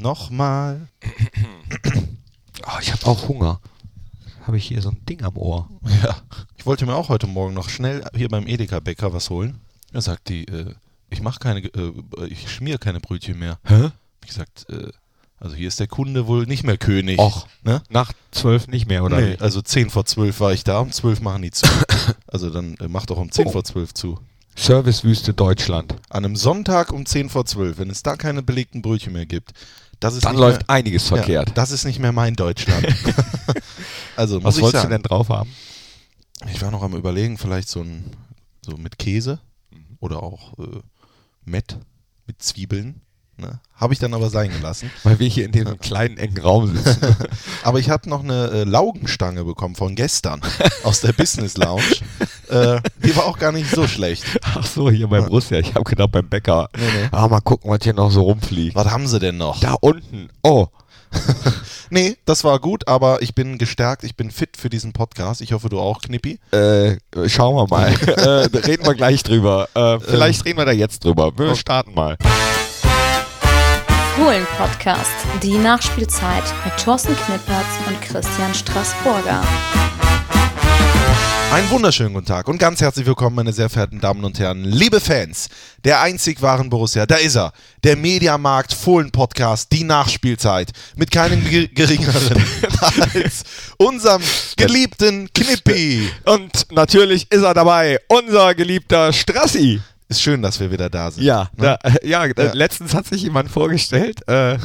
Nochmal. Oh, ich habe auch Hunger. Habe ich hier so ein Ding am Ohr. Ja. Ich wollte mir auch heute Morgen noch schnell hier beim Edeka-Bäcker was holen. Da sagt die, äh, ich mache keine, äh, ich schmier keine Brötchen mehr. Hä? Ich gesagt, äh, also hier ist der Kunde wohl nicht mehr König. Och, ne? Nach zwölf nicht mehr, oder? Nee, also 10 vor 12 war ich da, um 12 machen die zu. also dann äh, macht doch um 10 Oh. vor 12 zu. Servicewüste Deutschland. An einem Sonntag um 10 vor 12, wenn es da keine belegten Brötchen mehr gibt, das ist Dann läuft mehr, einiges verkehrt. Ja, das ist nicht mehr mein Deutschland. also Was wolltest sagen, du denn drauf haben? Ich war noch am überlegen, vielleicht so ein so mit Käse Mhm. oder auch äh, Mett mit Zwiebeln. Ne? Habe ich dann aber sein gelassen. Weil wir hier in dem kleinen, engen Raum sitzen. Aber ich habe noch eine äh, Laugenstange bekommen von gestern aus der Business Lounge. äh, die war auch gar nicht so schlecht. Ach so, hier bei Borussia. Ich habe gedacht, beim Bäcker. Nee, nee. Ah, mal gucken, was hier noch so rumfliegt. Was haben sie denn noch? Da unten. Oh, Nee, das war gut, aber ich bin gestärkt, ich bin fit für diesen Podcast. Ich hoffe, du auch, Knippi. äh, schauen wir mal. äh, reden wir gleich drüber. Äh, vielleicht reden wir da jetzt drüber. Wir starten mal. Fohlen-Podcast, die Nachspielzeit mit Thorsten Knippertz und Christian Straßburger. Einen wunderschönen guten Tag und ganz herzlich willkommen, meine sehr verehrten Damen und Herren, liebe Fans der einzig wahren Borussia. Da ist er, der Mediamarkt Fohlen Podcast, die Nachspielzeit mit keinem ge geringeren als unserem geliebten Knippi. Und natürlich ist er dabei, unser geliebter Strassi. Ist schön, dass wir wieder da sind. Ja, Ne? da, äh, ja, äh, Ja. letztens hat sich jemand vorgestellt. Äh,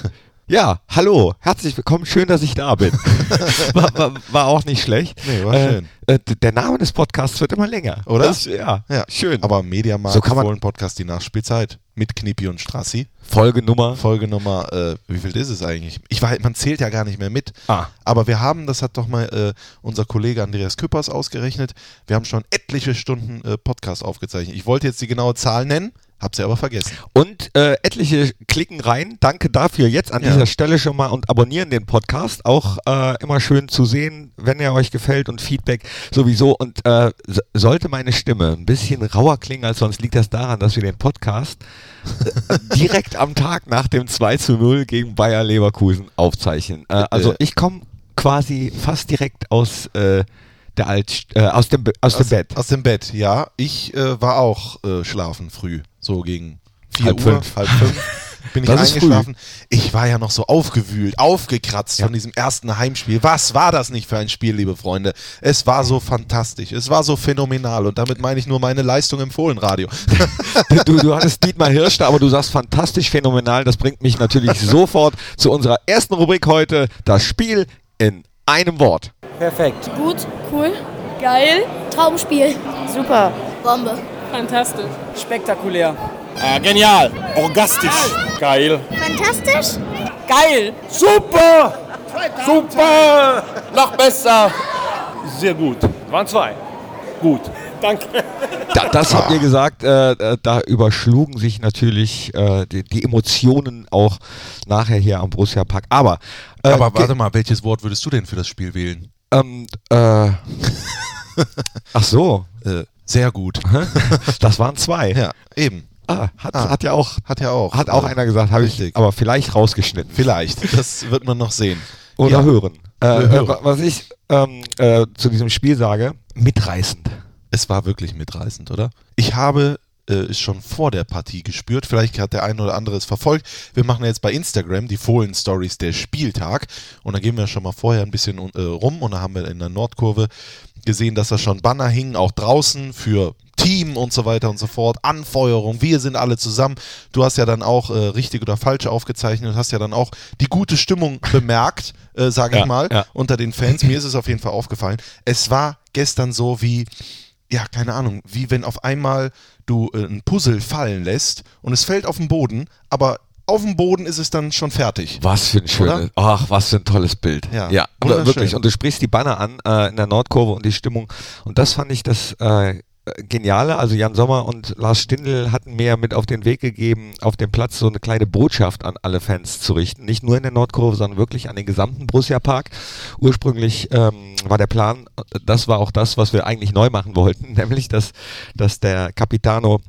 ja, hallo, herzlich willkommen, schön, dass ich da bin. war, war, war auch nicht schlecht. Nee, war äh, schön. Äh, der Name des Podcasts wird immer länger. Oder? Das, ja, Ja, schön. Aber Mediamarkt So kann man- Fohlen Podcast, die Nachspielzeit mit Knippi und Strassi. Folgenummer. Folge Nummer, äh, wie viel ist es eigentlich? Ich weiß, man zählt ja gar nicht mehr mit. Ah. Aber wir haben, das hat doch mal äh, unser Kollege Andreas Küppers ausgerechnet, wir haben schon etliche Stunden äh, Podcast aufgezeichnet. Ich wollte jetzt die genaue Zahl nennen, hab sie aber vergessen. Und äh, etliche klicken rein. Danke dafür jetzt an Ja. dieser Stelle schon mal und abonnieren den Podcast. Auch äh, immer schön zu sehen, wenn er euch gefällt und Feedback sowieso. Und äh, sollte meine Stimme ein bisschen rauer klingen als sonst, liegt das daran, dass wir den Podcast äh, direkt am Tag nach dem 2 zu 0 gegen Bayer Leverkusen aufzeichnen. Äh, also Äh. ich komme quasi fast direkt aus der Alt, äh, aus dem, Be- aus, dem Bett. Aus dem Bett, ja. Ich äh, war auch äh, schlafen früh, so gegen 4 Halb Uhr, fünf. halb fünf. Bin ich Das eingeschlafen. Ich war ja noch so aufgewühlt, aufgekratzt Ja. von diesem ersten Heimspiel. Was war das nicht für ein Spiel, liebe Freunde? Es war so fantastisch, es war so phänomenal und damit meine ich nur meine Leistung im Fohlenradio. Du, du hattest Dietmar Hirsch da, aber du sagst fantastisch phänomenal. Das bringt mich natürlich sofort zu unserer ersten Rubrik heute: Das Spiel in einem Wort. Perfekt. Gut, cool, geil, Traumspiel. super. Bombe. Fantastisch. Spektakulär. Äh, genial. Orgastisch. Geil. Fantastisch. Geil. Super. Super. Noch besser. Sehr gut. Waren zwei. Gut. Danke. Da, das habt ihr gesagt, äh, äh, da überschlugen sich natürlich äh, die, die Emotionen auch nachher hier am Borussia Park. Aber, äh, Aber warte mal, welches Wort würdest du denn für das Spiel wählen? ähm, äh, ach so, Äh, sehr gut. das waren zwei. Ja, eben. Ah, hat, Ah. hat ja auch, Hat ja auch. hat auch äh, einer gesagt, habe ich aber vielleicht rausgeschnitten. Vielleicht. Das wird man noch sehen. Oder Ja. hören. Äh, äh, hören. wa- was ich ähm, äh, zu diesem Spiel sage, mitreißend. Es war wirklich mitreißend, oder? Ich habe äh, es schon vor der Partie gespürt. Vielleicht hat der eine oder andere es verfolgt. Wir machen jetzt bei Instagram die Fohlen-Stories der Spieltag. Und da gehen wir schon mal vorher ein bisschen äh, rum. Und da haben wir in der Nordkurve gesehen, dass da schon Banner hingen, auch draußen für Team und so weiter und so fort. Anfeuerung, wir sind alle zusammen. Du hast ja dann auch äh, richtig oder falsch aufgezeichnet und hast ja dann auch die gute Stimmung bemerkt, äh, sage ich Ja, mal, ja. unter den Fans. Mir ist es auf jeden Fall aufgefallen. Es war gestern so wie, ja, keine Ahnung, wie wenn auf einmal du äh, ein Puzzle fallen lässt und es fällt auf den Boden, aber auf dem Boden ist es dann schon fertig. Was für ein schönes, ach, was für ein tolles Bild. Ja, ja wirklich. Und du sprichst die Banner an äh, in der Nordkurve und die Stimmung. Und das fand ich das äh, Geniale. Also Jan Sommer und Lars Stindl hatten mir mit auf den Weg gegeben, auf dem Platz so eine kleine Botschaft an alle Fans zu richten. Nicht nur in der Nordkurve, sondern wirklich an den gesamten Borussia Park. Ursprünglich ähm, war der Plan, das war auch das, was wir eigentlich neu machen wollten, nämlich dass, dass der Capitano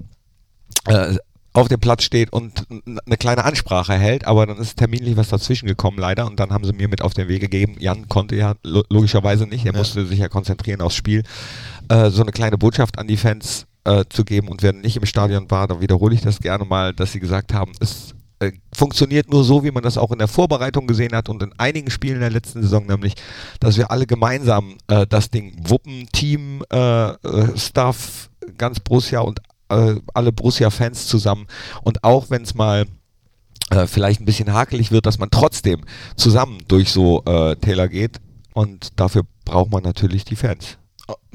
äh, auf dem Platz steht und eine kleine Ansprache hält, aber dann ist terminlich was dazwischen gekommen leider und dann haben sie mir mit auf den Weg gegeben. Jan konnte ja lo logischerweise nicht, er Ja. musste sich ja konzentrieren aufs Spiel, äh, so eine kleine Botschaft an die Fans äh, zu geben. Und wer nicht im Stadion war, dann wiederhole ich das gerne mal, dass sie gesagt haben, es äh, funktioniert nur so, wie man das auch in der Vorbereitung gesehen hat und in einigen Spielen der letzten Saison, nämlich, dass wir alle gemeinsam äh, das Ding wuppen, Team, äh, Staff, ganz Borussia und alle Borussia-Fans zusammen. Und auch wenn es mal vielleicht ein bisschen hakelig wird, dass man trotzdem zusammen durch so Täler geht. Und dafür braucht man natürlich die Fans.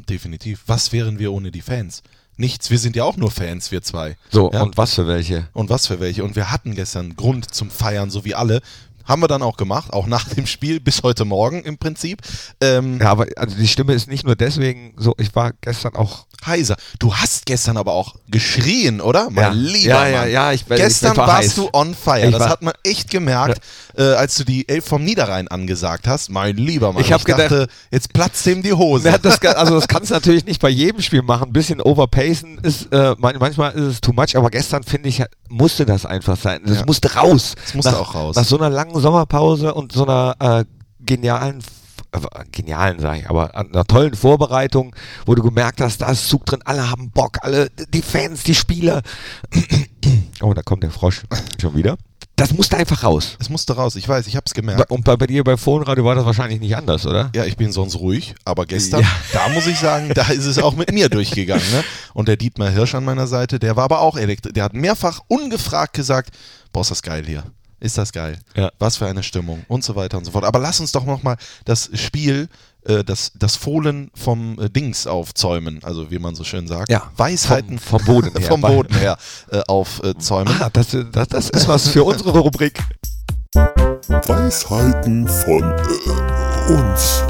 Definitiv. Was wären wir ohne die Fans? Nichts. Wir sind ja auch nur Fans, wir zwei. So, Ja. und was für welche? Und was für welche. Und wir hatten gestern Grund zum Feiern, so wie alle. Haben wir dann auch gemacht, auch nach dem Spiel, bis heute Morgen im Prinzip. Ähm, Ja, aber also die Stimme ist nicht nur deswegen so, ich war gestern auch heiser. Du hast gestern aber auch geschrien, oder? Mein Ja. lieber Ja, ja, Mann. ja, ich- ich Gestern war warst heiß. du on fire. Ich das war- hat man echt gemerkt, äh, als du die Elf vom Niederrhein angesagt hast. Mein lieber Mann. Ich hab gedacht- dachte, jetzt platzt ihm die Hose. Ja, das, also das kannst du natürlich nicht bei jedem Spiel machen. Ein bisschen overpacen ist, äh, man, manchmal ist es too much, aber gestern finde ich, musste das einfach sein. Das Ja. musste raus. Das musste nach, auch raus. Nach so einer langen Sommerpause und so einer äh, genialen, genialen sag ich, aber an einer tollen Vorbereitung, wo du gemerkt hast, da ist Zug drin, alle haben Bock, alle, die Fans, die Spieler. oh, da kommt der Frosch schon wieder. Das musste einfach raus. Es musste raus. Ich weiß, ich hab's gemerkt. Und bei, bei dir bei Phonradio war das wahrscheinlich nicht anders, oder? Ja, ich bin sonst ruhig, aber gestern, Ja. da muss ich sagen, da ist es auch mit mir durchgegangen. Ne? Und der Dietmar Hirsch an meiner Seite, der war aber auch elektrisch. Der hat mehrfach ungefragt gesagt, boah, ist das geil hier. Ist das geil. Ja. Was für eine Stimmung und so weiter und so fort. Aber lass uns doch nochmal das Spiel, äh, das, das Fohlen vom äh, Dings aufzäumen, also wie man so schön sagt. Ja, Weisheiten vom- vom Boden her. vom Boden her äh, aufzäumen. Ah, das, das, das ist was für unsere Rubrik. Weisheiten von äh, uns.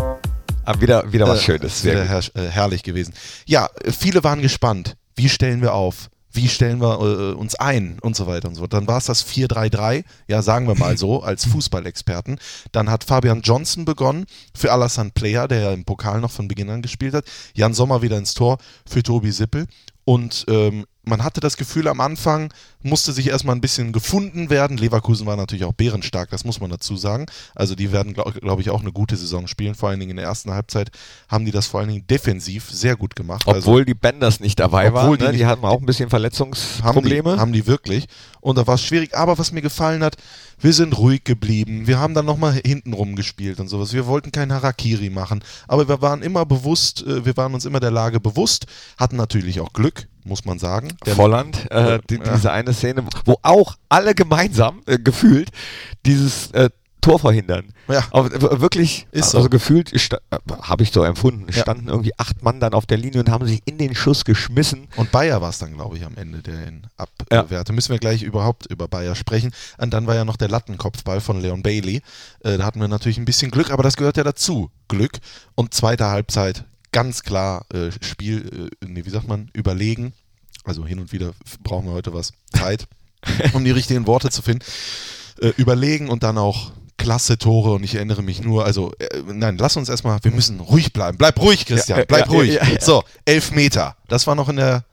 Ah, wieder, wieder was Äh, Schönes. Sehr äh, herrlich gewesen. Ja, viele waren gespannt. Wie stellen wir auf? Wie stellen wir äh, uns ein und so weiter und so fort. Dann war es das 4-3-3, ja, sagen wir mal so, als Fußballexperten. Dann hat Fabian Johnson begonnen für Alassane Player, der ja im Pokal noch von Beginn an gespielt hat. Jan Sommer wieder ins Tor für Tobi Sippel. Und ähm, man hatte das Gefühl, am Anfang musste sich erstmal ein bisschen gefunden werden. Leverkusen war natürlich auch bärenstark, das muss man dazu sagen. Also die werden, glaube glaub ich, auch eine gute Saison spielen. Vor allen Dingen in der ersten Halbzeit haben die das vor allen Dingen defensiv sehr gut gemacht. Also Obwohl die Benders nicht dabei waren. die ne? die hatten auch ein bisschen haben Verletzungsprobleme. die, haben die wirklich. Und da war es schwierig. Aber was mir gefallen hat, wir sind ruhig geblieben. Wir haben dann nochmal hintenrum gespielt und sowas. Wir wollten kein Harakiri machen. Aber wir waren immer bewusst, äh, wir waren uns immer der Lage bewusst, hatten natürlich auch Glück, muss man sagen. Der- Volland, äh, die, Ja. diese eine Szene, wo auch alle gemeinsam äh, gefühlt dieses äh, Tor verhindern. Ja. Aber w- wirklich, Ist also so. gefühlt, äh, habe ich so empfunden, Ja. standen irgendwie acht Mann dann auf der Linie und haben sich in den Schuss geschmissen. Und Bayer war es dann, glaube ich, am Ende, der ihn Ja. abwehrte. Müssen wir gleich überhaupt über Bayer sprechen. Und dann war ja noch der Lattenkopfball von Leon Bailey. Äh, da hatten wir natürlich ein bisschen Glück, aber das gehört ja dazu. Glück. Und zweite Halbzeit ganz klar äh, Spiel, äh, nee, wie sagt man, überlegen. Also hin und wieder brauchen wir heute was Zeit, um die richtigen Worte zu finden. Äh, überlegen und dann auch klasse Tore und ich erinnere mich nur, also äh, nein, lass uns erstmal, wir müssen ruhig bleiben. Bleib ruhig, Christian, Ja, bleib ja, ruhig. ja. So, elf Meter. Das war noch in der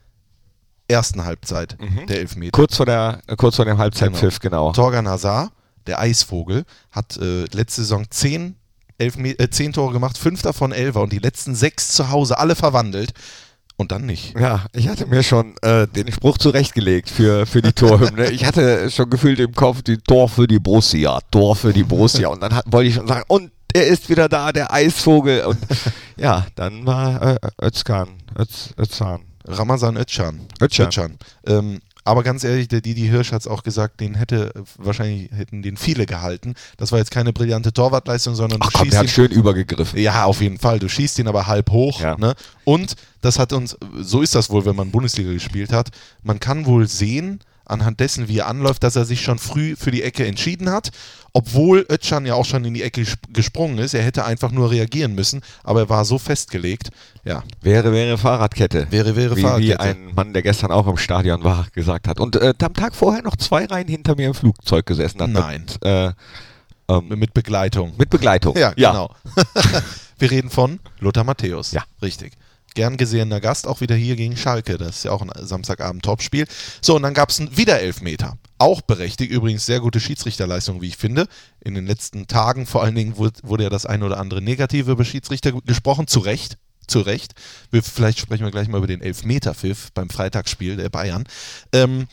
ersten Halbzeit, Mhm. der Elfmeter. Kurz vor, der, äh, kurz vor dem Halbzeitpfiff, genau. Torgan Hazard, der Eisvogel, hat äh, letzte Saison zehn, Elfme äh, zehn Tore gemacht, fünf davon Elfer und die letzten sechs zu Hause, alle verwandelt. Und dann nicht. Ja, ich hatte mir schon äh, den Spruch zurechtgelegt für, für die Torhymne. Ich hatte schon gefühlt im Kopf die Tor für die Borussia, Tor für die Borussia. Und dann hat, wollte ich schon sagen, und er ist wieder da, der Eisvogel. Und ja, dann war äh, Özkan, Öz, Özcan. Ramazan Özcan. Özcan. Ähm, aber ganz ehrlich, der Didi Hirsch hat es auch gesagt, den hätte, äh, wahrscheinlich hätten den viele gehalten. Das war jetzt keine brillante Torwartleistung, sondern Ach du komm, schießt der hat ihn schön übergegriffen. Ja, auf jeden Fall. Du schießt ihn aber halb hoch. Ja. Ne? Und das hat uns, so ist das wohl, wenn man Bundesliga gespielt hat. Man kann wohl sehen, anhand dessen, wie er anläuft, dass er sich schon früh für die Ecke entschieden hat. Obwohl Özcan ja auch schon in die Ecke sp- gesprungen ist. Er hätte einfach nur reagieren müssen, aber er war so festgelegt. Ja, Wäre, wäre Fahrradkette. wäre, wäre wie, wie Fahrradkette. ein Mann, der gestern auch im Stadion war, gesagt hat. Und äh, am Tag vorher noch zwei Reihen hinter mir im Flugzeug gesessen hat. Nein. Mit, äh, ähm, Mit Begleitung. mit Begleitung. Ja, genau. Wir reden von Lothar Matthäus. Ja. Richtig. Gern gesehener Gast, auch wieder hier gegen Schalke. Das ist ja auch ein Samstagabend-Topspiel. So, und dann gab es wieder Elfmeter. Auch berechtigt, übrigens sehr gute Schiedsrichterleistung, wie ich finde. In den letzten Tagen vor allen Dingen wurde, ja das ein oder andere Negative über Schiedsrichter gesprochen, zu Recht. Zu Recht. Wir, vielleicht sprechen wir gleich mal über den Elfmeter-Pfiff beim Freitagsspiel der Bayern. Ähm,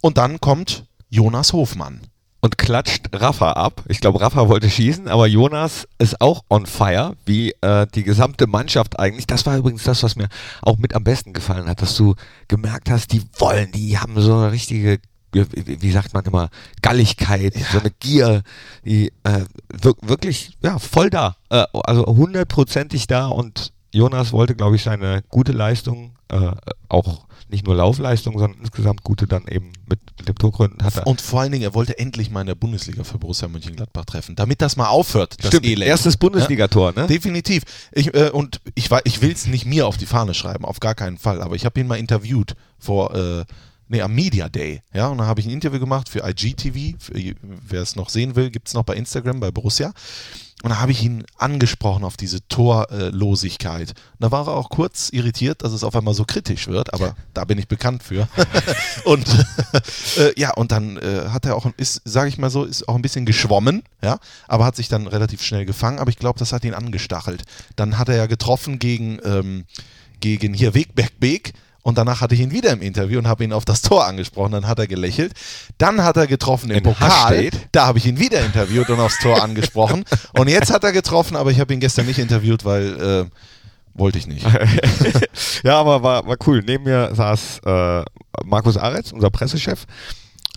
und dann kommt Jonas Hofmann. Und klatscht Rafa ab. Ich glaube, Rafa wollte schießen, aber Jonas ist auch on fire, wie äh, die gesamte Mannschaft eigentlich. Das war übrigens das, was mir auch mit am besten gefallen hat, dass du gemerkt hast, die wollen, die haben so eine richtige, wie sagt man immer, Galligkeit, so eine Gier, die äh, wir wirklich ja, voll da, äh, also hundertprozentig da und Jonas wollte, glaube ich, seine gute Leistung, äh, auch nicht nur Laufleistung, sondern insgesamt gute dann eben mit, mit dem Torgründen hat er. Und vor allen Dingen, er wollte endlich mal in der Bundesliga für Borussia Mönchengladbach treffen, damit das mal aufhört, das Stimmt, Elend. erstes Bundesligator, ne? Definitiv. Ich, äh, und ich, ich will es nicht mir auf die Fahne schreiben, auf gar keinen Fall. Aber ich habe ihn mal interviewt vor, äh, nee, am Media Day. Ja, und da habe ich ein Interview gemacht für IGTV. Wer es noch sehen will, gibt es noch bei Instagram, bei Borussia. Und da habe ich ihn angesprochen auf diese Torlosigkeit. Da war er auch kurz irritiert, dass es auf einmal so kritisch wird, aber da bin ich bekannt für. und äh, ja, und dann äh, hat er auch, ist, sage ich mal so, ist auch ein bisschen geschwommen, ja, aber hat sich dann relativ schnell gefangen. Aber ich glaube, das hat ihn angestachelt. Dann hat er ja getroffen gegen, ähm, gegen hier Wegberg Beek. Und danach hatte ich ihn wieder im Interview und habe ihn auf das Tor angesprochen. Dann hat er gelächelt. Dann hat er getroffen im In Pokal. Hasstedt. Da habe ich ihn wieder interviewt und aufs Tor angesprochen. Und jetzt hat er getroffen, aber ich habe ihn gestern nicht interviewt, weil äh, wollte ich nicht. ja, aber war, war cool. Neben mir saß äh, Markus Aretz, unser Pressechef,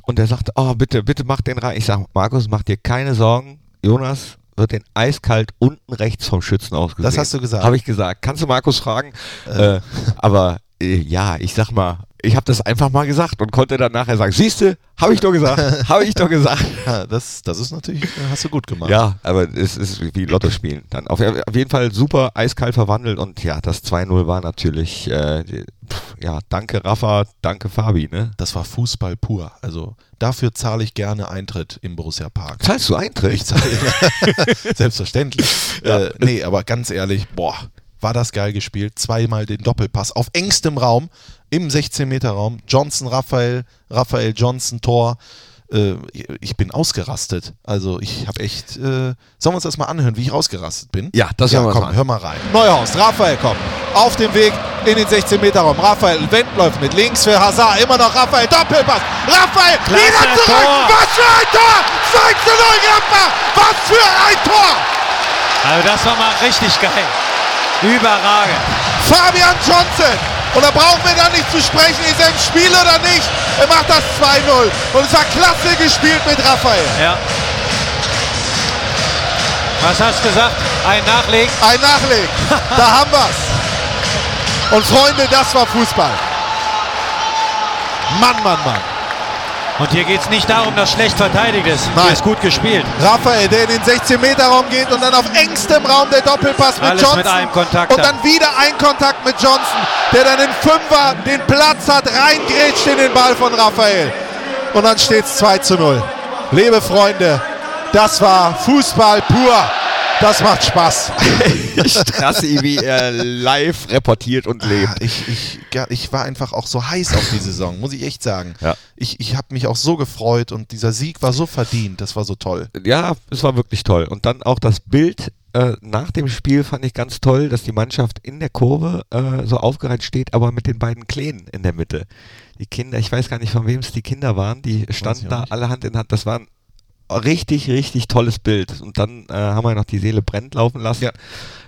und der sagte, oh, bitte, bitte mach den rein. Ich sage, Markus, mach dir keine Sorgen. Jonas wird den eiskalt unten rechts vom Schützen ausgesehen. Das hast du gesagt. Habe ich gesagt. Kannst du Markus fragen? Äh, aber äh, ja, ich sag mal, ich habe das einfach mal gesagt und konnte dann nachher sagen, siehste, habe ich doch gesagt, habe ich doch gesagt. Ja, das, das ist natürlich, äh, hast du gut gemacht. Ja, aber es ist wie Lotto spielen. Dann auf, auf jeden Fall super eiskalt verwandelt und ja, das 2-0 war natürlich, äh, pff, ja, danke Rafa, danke Fabi, ne? Das war Fußball pur. Also dafür zahle ich gerne Eintritt im Borussia Park. Zahlst du Eintritt? Ich zahle selbstverständlich. Äh, nee, aber ganz ehrlich, boah, war das geil gespielt. Zweimal den Doppelpass auf engstem Raum, im 16-Meter-Raum. Johnson, Raphael, Raphael Johnson, Tor. Äh, ich bin ausgerastet. Also ich habe echt. Äh, sollen wir uns das mal anhören, wie ich ausgerastet bin? Ja, das ja, komm, mal hör mal rein. Neuhaus, Raphael kommt. Auf dem Weg in den 16-Meter-Raum. Raphael Wendt läuft mit links für Hazard. Immer noch Raphael. Doppelpass. Raphael wieder zurück. Tor. Was für ein Tor! 2 zu 0 Gladbach. Was für ein Tor! Also das war mal richtig geil. Überragend. Fabian Johnson. Und da brauchen wir dann nicht zu sprechen, ist er im Spiel oder nicht. Er macht das 2-0. Und es war klasse gespielt mit Raphael. Ja. Was hast du gesagt? Ein Nachlegen? Ein Nachleg. Da haben wir's. Und Freunde, das war Fußball. Mann, Mann, Mann. Und hier geht es nicht darum, dass schlecht verteidigt ist. Nein. Hier ist gut gespielt. Raphael, der in den 16-Meter-Raum geht und dann auf engstem Raum der Doppelpass mit Alles Johnson. mit einem Kontakt Und dann. wieder ein Kontakt mit Johnson, der dann in Fünfer den Platz hat, reingrätscht in den Ball von Raphael. Und dann steht es 2 zu 0. Liebe Freunde, das war Fußball pur. Das macht Spaß. Strassi, wie er live reportiert und lebt. Ich, ich, ich war einfach auch so heiß auf die Saison, muss ich echt sagen. Ja. Ich, ich habe mich auch so gefreut und dieser Sieg war so verdient. Das war so toll. Ja, es war wirklich toll. Und dann auch das Bild äh, nach dem Spiel fand ich ganz toll, dass die Mannschaft in der Kurve äh, so aufgereiht steht, aber mit den beiden Kleinen in der Mitte. Die Kinder, ich weiß gar nicht, von wem es die Kinder waren, die standen ich da alle Hand in Hand. Das war ein richtig, richtig tolles Bild. Und dann äh, haben wir noch die Seele brennt laufen lassen, Ja.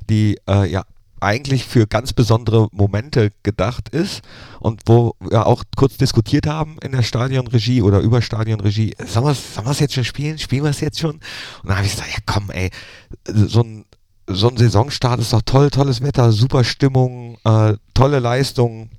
die äh, ja eigentlich für ganz besondere Momente gedacht ist und wo wir auch kurz diskutiert haben in der Stadionregie oder über Stadionregie, sollen wir es sollen wir's jetzt schon spielen? Spielen wir es jetzt schon? Und dann habe ich gesagt, ja komm ey, so ein, so ein Saisonstart ist doch toll, tolles Wetter, super Stimmung, äh, tolle Leistung.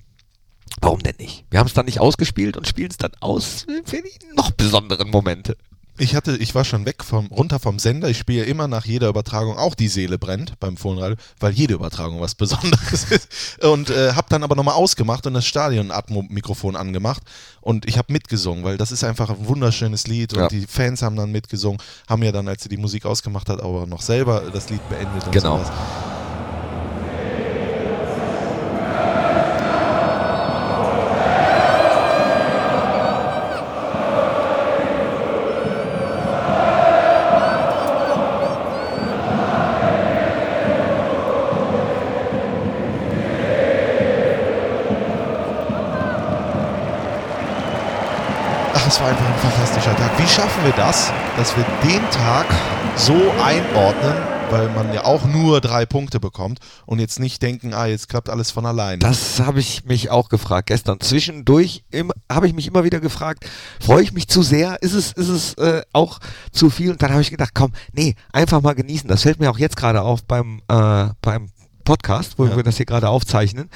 Warum denn nicht? Wir haben es dann nicht ausgespielt und spielen es dann aus für die noch besonderen Momente. Ich hatte, ich war schon weg vom, runter vom Sender. Ich spiele immer nach jeder Übertragung auch die Seele brennt beim Fohlenradio, weil jede Übertragung was Besonderes ist. Und äh, habe dann aber nochmal ausgemacht und das Stadion-Atmo-Mikrofon angemacht und ich habe mitgesungen, weil das ist einfach ein wunderschönes Lied und Ja. die Fans haben dann mitgesungen, haben ja dann, als sie die Musik ausgemacht hat, aber noch selber das Lied beendet und Genau. sowas. Das, dass wir den Tag so einordnen, weil man ja auch nur drei Punkte bekommt und jetzt nicht denken, ah, jetzt klappt alles von allein. Das habe ich mich auch gefragt gestern. Zwischendurch habe ich mich immer wieder gefragt, freue ich mich zu sehr? Ist es, ist es äh, auch zu viel? Und dann habe ich gedacht, komm, nee, einfach mal genießen. Das fällt mir auch jetzt gerade auf beim, äh, beim Podcast, wo Ja. wir das hier gerade aufzeichnen,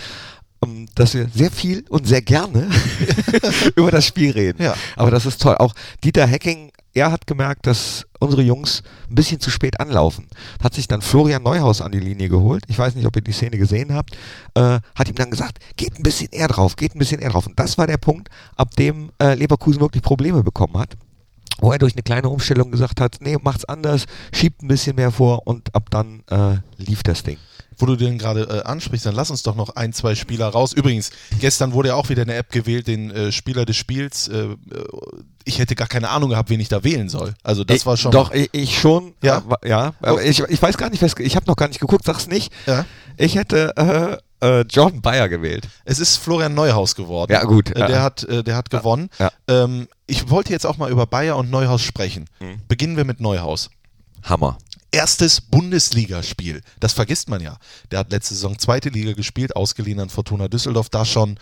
ähm, dass wir sehr viel und sehr gerne über das Spiel reden. Ja. Aber das ist toll. Auch Dieter Hecking, er hat gemerkt, dass unsere Jungs ein bisschen zu spät anlaufen. Hat sich dann Florian Neuhaus an die Linie geholt. Ich weiß nicht, ob ihr die Szene gesehen habt. Äh, hat ihm dann gesagt, geht ein bisschen eher drauf, geht ein bisschen eher drauf. Und das war der Punkt, ab dem äh, Leverkusen wirklich Probleme bekommen hat. Wo er durch eine kleine Umstellung gesagt hat, nee, macht's anders, schiebt ein bisschen mehr vor und ab dann äh, lief das Ding. Wo du den gerade äh, ansprichst, dann lass uns doch noch ein, zwei Spieler raus. Übrigens, gestern wurde ja auch wieder eine App gewählt, den äh, Spieler des Spiels. Äh, äh, ich hätte gar keine Ahnung gehabt, wen ich da wählen soll. Also das ich, war schon. Doch, ich, ich schon. Ja? äh, ja. Aber ich, ich weiß gar nicht, was, ich habe noch gar nicht geguckt, sag's nicht. Ja. Ich hätte äh, äh, Jordan Bayer gewählt. Es ist Florian Neuhaus geworden. Ja, gut, Äh, ja. Der hat, äh, der hat gewonnen. Ja. Ähm, ich wollte jetzt auch mal über Bayer und Neuhaus sprechen. Mhm. Beginnen wir mit Neuhaus. Hammer. Erstes Bundesligaspiel. Das vergisst man ja. Der hat letzte Saison zweite Liga gespielt, ausgeliehen an Fortuna Düsseldorf. Da schon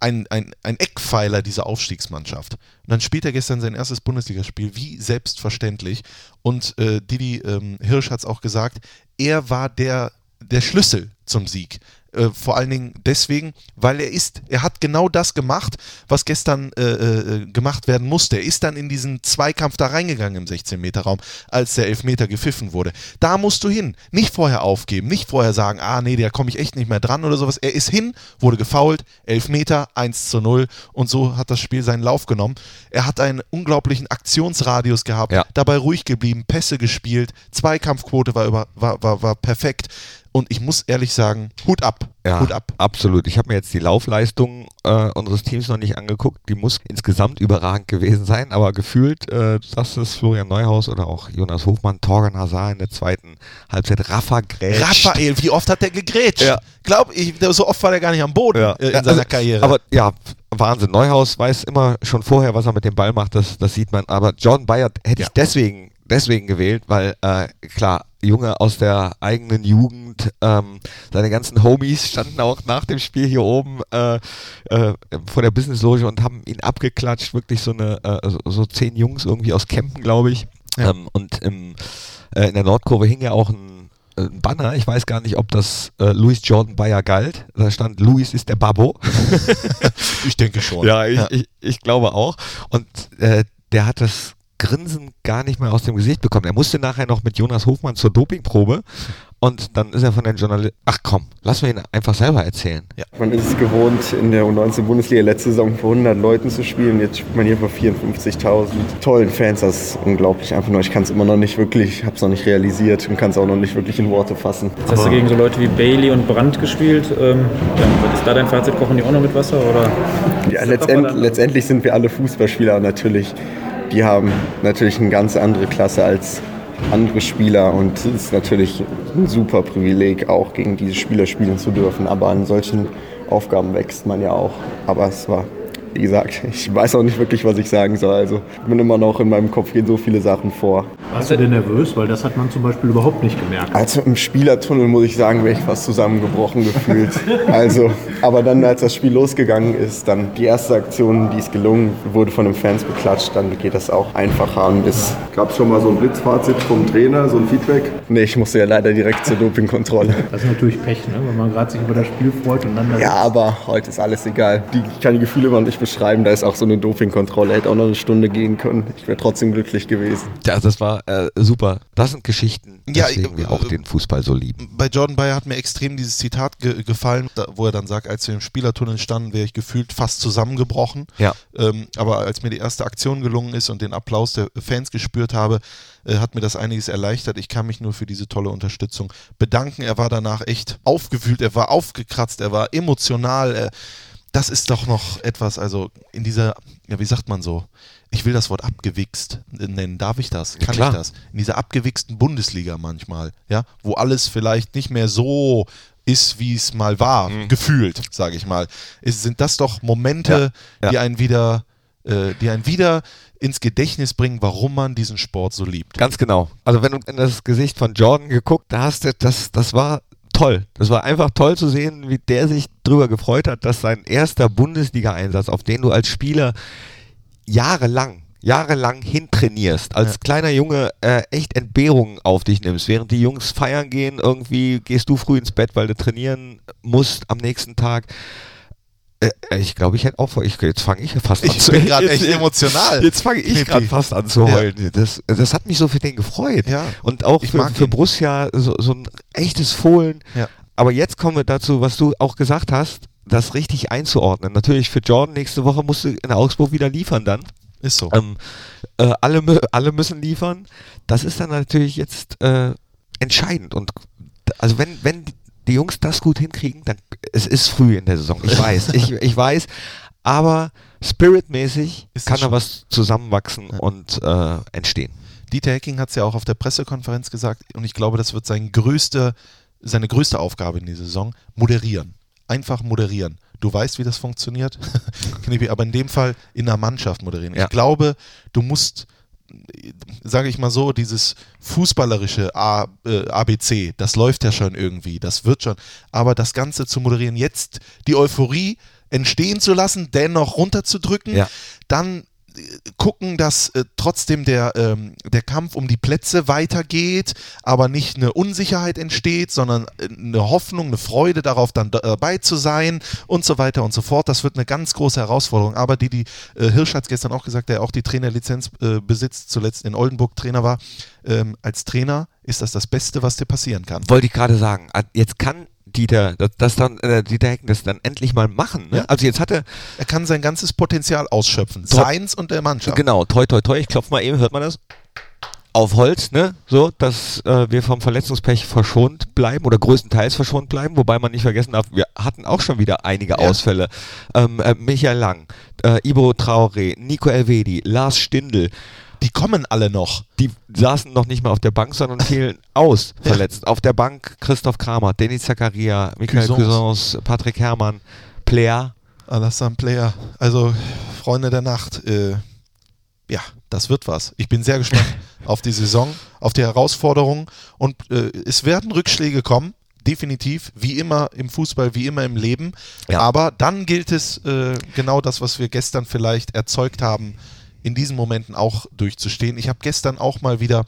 ein, ein, ein Eckpfeiler dieser Aufstiegsmannschaft. Und dann spielt er gestern sein erstes Bundesligaspiel, wie selbstverständlich. Und äh, Didi ähm, Hirsch hat es auch gesagt, er war der, der Schlüssel zum Sieg. Äh, vor allen Dingen deswegen, weil er ist, er hat genau das gemacht, was gestern äh, äh, gemacht werden musste. Er ist dann in diesen Zweikampf da reingegangen im 16-Meter-Raum, als der Elfmeter gepfiffen wurde. Da musst du hin. Nicht vorher aufgeben, nicht vorher sagen, ah nee, da komme ich echt nicht mehr dran oder sowas. Er ist hin, wurde gefoult, Elfmeter, 1 zu 0 und so hat das Spiel seinen Lauf genommen. Er hat einen unglaublichen Aktionsradius gehabt, Ja. dabei ruhig geblieben, Pässe gespielt, Zweikampfquote war, über, war, war, war perfekt. Und ich muss ehrlich sagen, Hut ab. Ja, Hut ab. absolut. Ich habe mir jetzt die Laufleistung äh, unseres Teams noch nicht angeguckt. Die muss insgesamt überragend gewesen sein, aber gefühlt, äh, das ist Florian Neuhaus oder auch Jonas Hofmann, Torgan Hazard in der zweiten Halbzeit, Rafa grätscht. Raphael, wie oft hat der gegrätscht? Ja. Glaub ich, so oft war der gar nicht am Boden Ja. äh, in Ja, seiner also, Karriere. Aber ja, Wahnsinn. Neuhaus weiß immer schon vorher, was er mit dem Ball macht, das, das sieht man. Aber Jordan Bayard hätte ich deswegen, deswegen gewählt, weil äh, klar, Junge aus der eigenen Jugend, ähm, seine ganzen Homies standen auch nach dem Spiel hier oben äh, äh, vor der Business-Loge und haben ihn abgeklatscht. Wirklich so eine, äh, so, so zehn Jungs irgendwie aus Kempen, glaube ich. Ja. Ähm, und im, äh, in der Nordkurve hing ja auch ein ein Banner, ich weiß gar nicht, ob das äh, Louis Jordan Bayer galt. Da stand, Louis ist der Babbo. ich denke schon. Ja, ich, Ich, ich glaube auch. Und äh, der hat das Grinsen gar nicht mehr aus dem Gesicht bekommen. Er musste nachher noch mit Jonas Hofmann zur Dopingprobe und dann ist er von den Journalisten. Ach komm, lass mir ihn einfach selber erzählen. Man ist es gewohnt, in der U19-Bundesliga letzte Saison vor 100 Leuten zu spielen. Jetzt spielt man hier vor 54.000 tollen Fans. Das ist unglaublich einfach nur. Ich kann es immer noch nicht wirklich, habe es noch nicht realisiert und kann es auch noch nicht wirklich in Worte fassen. Jetzt hast du gegen so Leute wie Bailey und Brandt gespielt. Ähm, ja, ist da dein Fazit? Kochen die auch noch mit Wasser? Oder? Ja, letztend, letztendlich sind wir alle Fußballspieler natürlich. Die haben natürlich eine ganz andere Klasse als andere Spieler und es ist natürlich ein super Privileg, auch gegen diese Spieler spielen zu dürfen. Aber an solchen Aufgaben wächst man ja auch. Aber es war, wie gesagt, ich weiß auch nicht wirklich, was ich sagen soll. Also ich bin immer noch in meinem Kopf gehen so viele Sachen vor. Warst du denn nervös? Weil das hat man zum Beispiel überhaupt nicht gemerkt. Also im Spielertunnel muss ich sagen, wäre ich fast zusammengebrochen gefühlt. Also, aber dann, als das Spiel losgegangen ist, dann die erste Aktion, die ist gelungen, wurde von den Fans beklatscht, dann geht das auch einfacher an bis. Gab es schon mal so ein Blitzfazit vom Trainer, so ein Feedback? Nee, ich musste ja leider direkt zur Dopingkontrolle. Das ist natürlich Pech, ne? wenn man gerade sich über das Spiel freut und dann. Ja, aber heute ist alles egal. Die, ich kann die Gefühle immer nicht beschreiben, da ist auch so eine Dopingkontrolle. Hätte auch noch eine Stunde gehen können. Ich wäre trotzdem glücklich gewesen. Ja, das war äh, super. Das sind Geschichten, Ja, deswegen äh, wir auch äh, den Fußball so lieben. Bei Jordan Bayer hat mir extrem dieses Zitat ge gefallen, da, wo er dann sagt, als wir im Spielertunnel standen, wäre ich gefühlt fast zusammengebrochen. Ja. Ähm, aber als mir die erste Aktion gelungen ist und den Applaus der Fans gespürt habe, äh, hat mir das einiges erleichtert. Ich kann mich nur für diese tolle Unterstützung bedanken. Er war danach echt aufgewühlt, er war aufgekratzt, er war emotional. Äh, das ist doch noch etwas, also in dieser, ja, wie sagt man so? Ich will das Wort abgewichst nennen. Darf ich das? Kann klar. ich das? In dieser abgewichsten Bundesliga manchmal, ja, wo alles vielleicht nicht mehr so ist, wie es mal war, Mhm. gefühlt, sage ich mal. Ist, sind das doch Momente, Ja, ja. die einen wieder äh, die einen wieder ins Gedächtnis bringen, warum man diesen Sport so liebt. Ganz genau. Also wenn du in das Gesicht von Jordan geguckt, da hast du, das, das war toll. Das war einfach toll zu sehen, wie der sich drüber gefreut hat, dass sein erster Bundesliga-Einsatz, auf den du als Spieler jahrelang jahrelang hintrainierst, als Ja. kleiner Junge äh, echt Entbehrungen auf dich nimmst. Während die Jungs feiern gehen, irgendwie gehst du früh ins Bett, weil du trainieren musst am nächsten Tag. Äh, ich glaube, ich hätte auch vor. Ich, jetzt fange ich fast an Ich zu bin gerade echt jetzt- emotional. Jetzt fange ich gerade fast an zu Ja. heulen. Das, das hat mich so für den gefreut. Ja. Und auch Ich für, mag für. Borussia so, so ein echtes Fohlen. Ja. Aber jetzt kommen wir dazu, was du auch gesagt hast, das richtig einzuordnen. Natürlich für Jordan nächste Woche musst du in Augsburg wieder liefern dann. Ist so. Ähm, äh, alle, alle müssen liefern. Das ist dann natürlich jetzt äh, entscheidend. Und also wenn, wenn die Jungs das gut hinkriegen, dann es ist früh in der Saison. Ich weiß, ich, ich weiß. Aber spiritmäßig Ist kann da was zusammenwachsen und äh, entstehen. Dieter Hecking hat es ja auch auf der Pressekonferenz gesagt und ich glaube, das wird sein größte, seine größte Aufgabe in dieser Saison, moderieren. Einfach moderieren. Du weißt, wie das funktioniert, Knippi, aber in dem Fall in der Mannschaft moderieren. Ja. Ich glaube, du musst, sage ich mal so, dieses fußballerische A, äh, ABC, das läuft ja schon irgendwie, das wird schon, aber das Ganze zu moderieren, jetzt die Euphorie entstehen zu lassen, dennoch runterzudrücken, Ja. dann gucken, dass äh, trotzdem der, ähm, der Kampf um die Plätze weitergeht, aber nicht eine Unsicherheit entsteht, sondern äh, eine Hoffnung, eine Freude darauf, dann da- dabei zu sein und so weiter und so fort. Das wird eine ganz große Herausforderung. Aber die, die äh, Hirsch hat es gestern auch gesagt, der auch die Trainerlizenz äh, besitzt, zuletzt in Oldenburg Trainer war, ähm, als Trainer ist das das Beste, was dir passieren kann. Wollte ich gerade sagen. Jetzt kann Dieter das, das dann, äh, Dieter Hecken das dann endlich mal machen. Ne? Ja. Also jetzt hat er, Er kann sein ganzes Potenzial ausschöpfen. Seins und der Mannschaft. Genau, toi toi toi, ich klopfe mal eben, hört man das? Auf Holz, ne? So, dass äh, wir vom Verletzungspech verschont bleiben oder größtenteils verschont bleiben, wobei man nicht vergessen darf, wir hatten auch schon wieder einige Ja. Ausfälle. Ähm, äh, Michael Lang, äh, Ibo Traoré, Nico Elvedi, Lars Stindl, Die kommen alle noch. die saßen noch nicht mal auf der Bank, sondern fielen aus, verletzt. Auf der Bank Christoph Kramer, Denis Zakaria, Michael. Cousins, Patrick Herrmann, Player. Alassane Player. Also, Freunde der Nacht. Äh, ja, das wird was. Ich bin sehr gespannt auf die Saison, auf die Herausforderungen. Und äh, es werden Rückschläge kommen. Definitiv, wie immer im Fußball, wie immer im Leben. Ja. Aber dann gilt es, äh, genau das, was wir gestern vielleicht erzeugt haben, in diesen Momenten auch durchzustehen. Ich habe gestern auch mal wieder,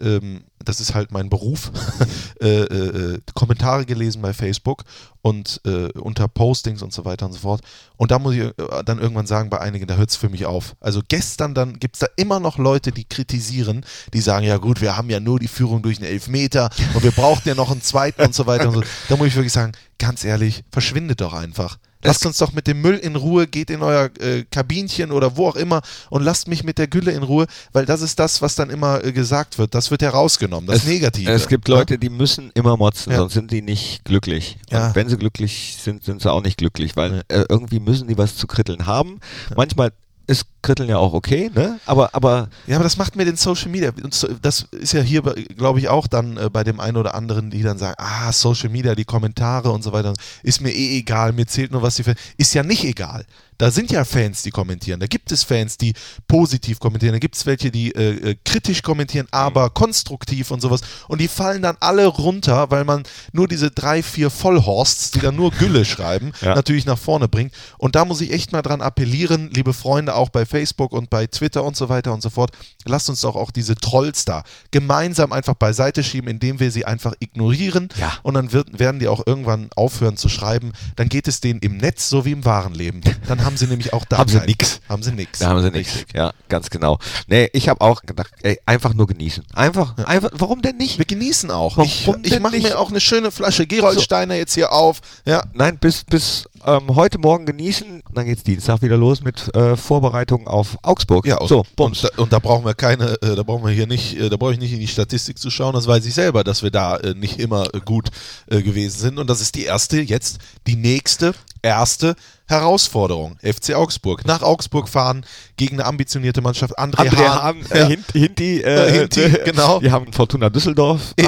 ähm, das ist halt mein Beruf, äh, äh, äh, Kommentare gelesen bei Facebook und äh, unter Postings und so weiter und so fort. Und da muss ich äh, dann irgendwann sagen, bei einigen, da hört es für mich auf. Also gestern dann gibt es da immer noch Leute, die kritisieren, die sagen, ja gut, wir haben ja nur die Führung durch einen Elfmeter und wir brauchten ja noch einen zweiten und so weiter und so. Da muss ich wirklich sagen, ganz ehrlich, verschwindet doch einfach. Lasst uns doch mit dem Müll in Ruhe, geht in euer äh, Kabinchen oder wo auch immer und lasst mich mit der Gülle in Ruhe, weil das ist das, was dann immer äh, gesagt wird. Das wird herausgenommen, das Es- Negative. Es gibt Leute, die müssen immer motzen, Ja. sonst sind die nicht glücklich. Ja. Und wenn sie glücklich sind, sind sie auch nicht glücklich, weil äh, irgendwie müssen die was zu kritteln haben. Manchmal ist Kritteln ja auch okay, ne? Aber, aber Ja, aber das macht mir den Social Media. Das ist ja hier, glaube ich, auch dann äh, bei dem einen oder anderen, die dann sagen, ah, Social Media, die Kommentare und so weiter, ist mir eh egal, mir zählt nur, was die. Ist ja nicht egal. Da sind ja Fans, die kommentieren. Da gibt es Fans, die positiv kommentieren. Da gibt es welche, die äh, äh, kritisch kommentieren, aber konstruktiv und sowas. Und die fallen dann alle runter, weil man nur diese drei, vier Vollhorsts, die dann nur Gülle schreiben, Ja. natürlich nach vorne bringt. Und da muss ich echt mal dran appellieren, liebe Freunde, auch bei Facebook und bei Twitter und so weiter und so fort. Lasst uns doch auch diese Trolls da gemeinsam einfach beiseite schieben, indem wir sie einfach ignorieren. Ja. Und dann wird, werden die auch irgendwann aufhören zu schreiben. Dann geht es denen im Netz so wie im wahren Leben. Dann haben sie nämlich auch da Haben sie keinen- nix. Haben sie nix. da haben sie nichts. Richtig. Ja, ganz genau. Nee, ich habe auch gedacht, ey, einfach nur genießen. Einfach, einfach, warum denn nicht? Wir genießen auch. Warum ich ich mache mir auch eine schöne Flasche Gerolsteiner jetzt hier auf. Ja, Nein, bis, bis ähm, heute Morgen genießen. Dann geht's Dienstag wieder los mit äh, Vorbereitungen auf Augsburg. Ja, und, so, und, da, und da brauchen wir keine, äh, da brauchen wir hier nicht, äh, da brauche ich nicht in die Statistik zu schauen, das weiß ich selber, dass wir da äh, nicht immer äh, gut äh, gewesen sind. Und das ist die erste, jetzt die nächste, erste Herausforderung. FC Augsburg. Nach Augsburg fahren gegen eine ambitionierte Mannschaft. André, André Hahn. Hahn, ja. Hint, Hinti, äh, Hinti, genau. Die haben Fortuna Düsseldorf, äh,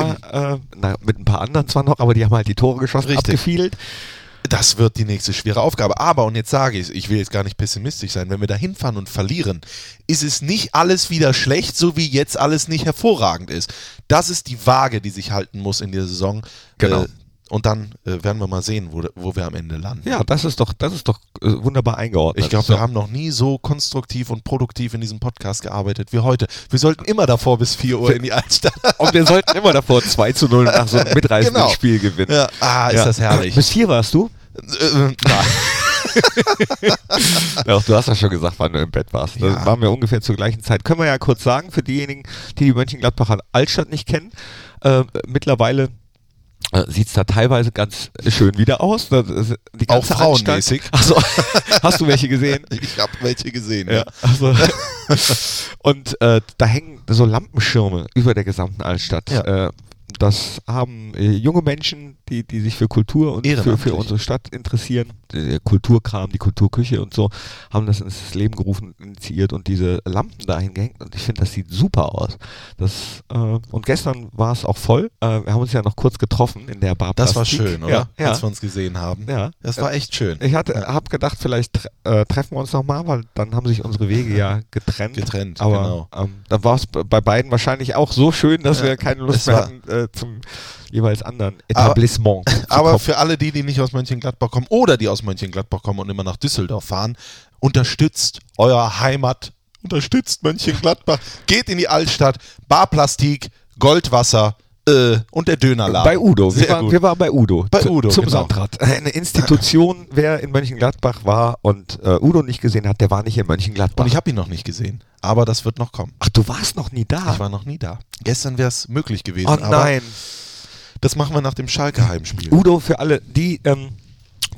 na, mit ein paar anderen zwar noch, aber die haben halt die Tore geschossen, Richtig. abgefiedelt. Das wird die nächste schwere Aufgabe. Aber, und jetzt sage ich ich will jetzt gar nicht pessimistisch sein, wenn wir da hinfahren und verlieren, ist es nicht alles wieder schlecht, so wie jetzt alles nicht hervorragend ist. Das ist die Waage, die sich halten muss in der Saison. Genau. Äh, und dann äh, werden wir mal sehen, wo, wo wir am Ende landen. Ja, das ist doch, das ist doch äh, wunderbar eingeordnet. Ich glaube, wir haben noch nie so konstruktiv und produktiv in diesem Podcast gearbeitet wie heute. Wir sollten immer davor bis 4 Uhr in die Altstadt. Und wir sollten immer davor 2 zu 0 nach so einem mitreißenden Genau. Spiel gewinnen. Ja. Ah, ist das herrlich. Bis 4 warst du? Äh, äh, nein. Ja, du hast ja schon gesagt, wann du im Bett warst. Das Ja. waren wir ungefähr zur gleichen Zeit. Können wir ja kurz sagen, für diejenigen, die die Mönchengladbacher Altstadt nicht kennen, äh, mittlerweile äh, sieht es da teilweise ganz schön wieder aus. Ist Die Auch ganze frauenmäßig. Anstalt- Achso, hast du welche gesehen? Ich habe welche gesehen, Ja, ja. also und äh, da hängen so Lampenschirme über der gesamten Altstadt. Ja. Äh, das haben äh, junge Menschen, die, die sich für Kultur und für, für unsere Stadt interessieren, der Kulturkram, die Kulturküche und so, haben das ins Leben gerufen, initiiert und diese Lampen dahin gehängt. Und ich finde, das sieht super aus. Das, äh, und gestern war es auch voll. Äh, wir haben uns ja noch kurz getroffen in der Bar Das war schön, oder? Ja, ja. Als wir uns gesehen haben. Ja. Das war echt schön. Ich hatte, hab gedacht, vielleicht äh, treffen wir uns nochmal, weil dann haben sich unsere Wege ja getrennt. Getrennt, Aber genau. ähm, dann war es bei beiden wahrscheinlich auch so schön, dass Ja, wir keine Lust es mehr hatten zum jeweils anderen Etablissement. Aber kommen. für alle die, die nicht aus Mönchengladbach kommen oder die aus Mönchengladbach kommen und immer nach Düsseldorf fahren, unterstützt euer Heimat, unterstützt Mönchengladbach, geht in die Altstadt, Barplastik, Goldwasser äh, und der Dönerladen. bei Udo. Wir waren, gut. wir waren bei Udo. Bei Udo, Zum genau. Sonntag. Eine Institution, wer in Mönchengladbach war und äh, Udo nicht gesehen hat, der war nicht in Mönchengladbach. Und ich habe ihn noch nicht gesehen, aber das wird noch kommen. Ach, du warst noch nie da. Ich war noch nie da. Gestern wäre es möglich gewesen, oh nein. das machen wir nach dem Schalke-Heimspiel. Udo, für alle, die, ähm,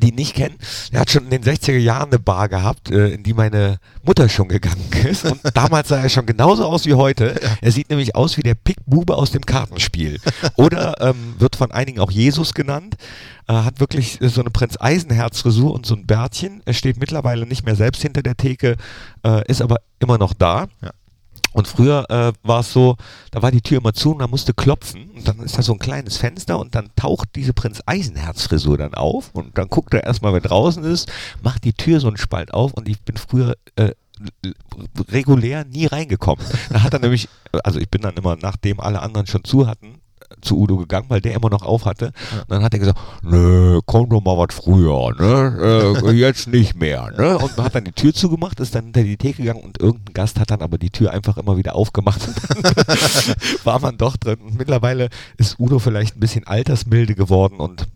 die ihn nicht kennen, der hat schon in den 60er Jahren eine Bar gehabt, äh, in die meine Mutter schon gegangen ist. Und damals sah er schon genauso aus wie heute. Er sieht nämlich aus wie der Pickbube aus dem Kartenspiel. Oder ähm, wird von einigen auch Jesus genannt. Äh, hat wirklich so eine Prinz Eisenherz-Frisur und so ein Bärtchen. Er steht mittlerweile nicht mehr selbst hinter der Theke, äh, ist aber immer noch da. Ja. Und früher äh, war es so, da war die Tür immer zu und man musste klopfen und dann ist da so ein kleines Fenster und dann taucht diese Prinz Eisenherz Frisur dann auf und dann guckt er erstmal, wer draußen ist, macht die Tür so einen Spalt auf und ich bin früher äh, regulär nie reingekommen. Da hat er nämlich, also ich bin dann immer, nachdem alle anderen schon zu hatten, zu Udo gegangen, weil der immer noch auf hatte. Und dann hat er gesagt, nö, komm doch mal was früher, ne? Äh, jetzt nicht mehr, ne? Und hat dann die Tür zugemacht, ist dann hinter die Theke gegangen und irgendein Gast hat dann aber die Tür einfach immer wieder aufgemacht. Und dann war man doch drin. Und mittlerweile ist Udo vielleicht ein bisschen altersmilde geworden und